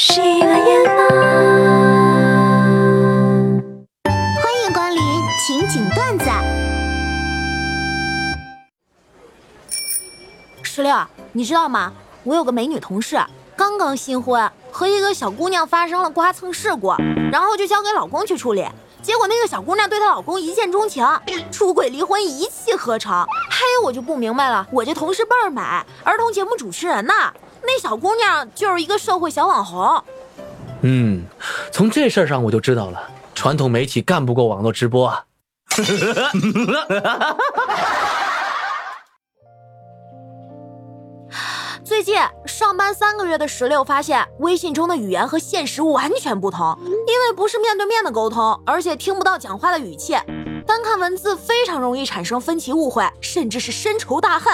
喜马拉雅，欢迎光临情景段子。石榴，你知道吗？我有个美女同事，刚刚新婚，和一个小姑娘发生了刮蹭事故，然后就交给老公去处理。结果那个小姑娘对她老公一见钟情，出轨离婚一气呵成。嘿我就不明白了，我这同事倍儿美，儿童节目主持人呢，那小姑娘就是一个社会小网红。嗯，从这事儿上我就知道了，传统媒体干不过网络直播啊。最近上班三个月的石榴发现，微信中的语言和现实完全不同，因为不是面对面的沟通，而且听不到讲话的语气，单看文字非常容易产生分歧误会，甚至是深仇大恨。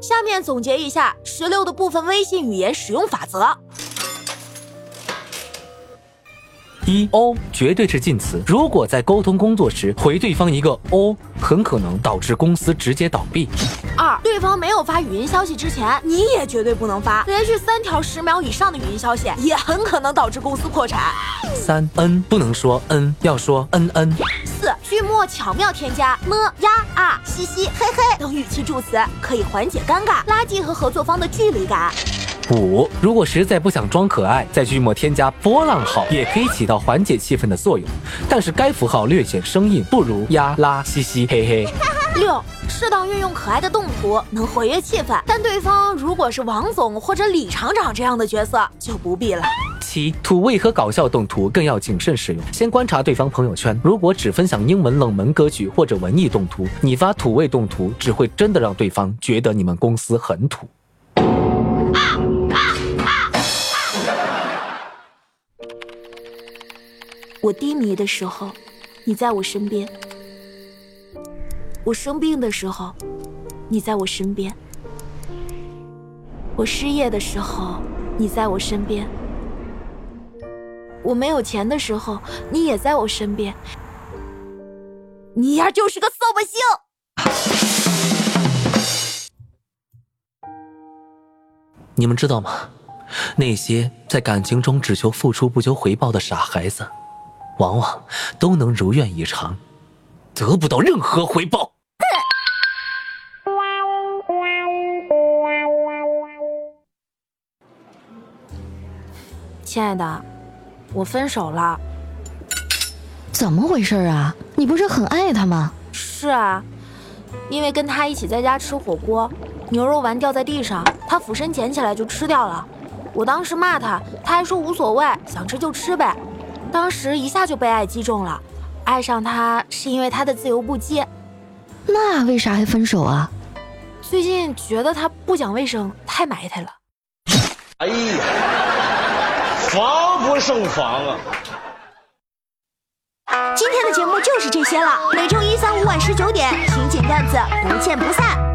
下面总结一下十六的部分微信语言使用法则。一哦，绝对是禁词。如果在沟通工作时回对方一个 “o”，，很可能导致公司直接倒闭。二，对方没有发语音消息之前，你也绝对不能发。连续三条十秒以上的语音消息，也很可能导致公司破产。三嗯，不能说嗯，要说嗯嗯。句末巧妙添加么呀啊嘻嘻嘿嘿等语气助词，可以缓解尴尬，拉近和合作方的距离感。五，如果实在不想装可爱，在句末添加波浪号，也可以起到缓解气氛的作用。但是该符号略显生硬，不如呀啦嘻嘻嘿嘿。六，适当运用可爱的动图，能活跃气氛。但对方如果是王总或者李厂长这样的角色，就不必了。七，土味和搞笑动图更要谨慎使用，先观察对方朋友圈，如果只分享英文冷门歌曲或者文艺动图，你发土味动图只会真的让对方觉得你们公司很土。我低迷的时候，你在我身边；我生病的时候，你在我身边；我失业的时候，你在我身边；我没有钱的时候，你也在我身边。你丫就是个扫把星！你们知道吗？那些在感情中只求付出不求回报的傻孩子。往往都能如愿以偿，得不到任何回报。亲爱的，我分手了。怎么回事啊？你不是很爱他吗？是啊，因为跟他一起在家吃火锅，牛肉丸掉在地上，他俯身捡起来就吃掉了。我当时骂他，他还说无所谓，想吃就吃呗。当时一下就被爱击中了，爱上他是因为他的自由不羁。那为啥还分手啊？最近觉得他不讲卫生，太埋汰了。哎呀，防不胜防啊！今天的节目就是这些了，每周一、三、五晚十九点，刑警段子不见不散。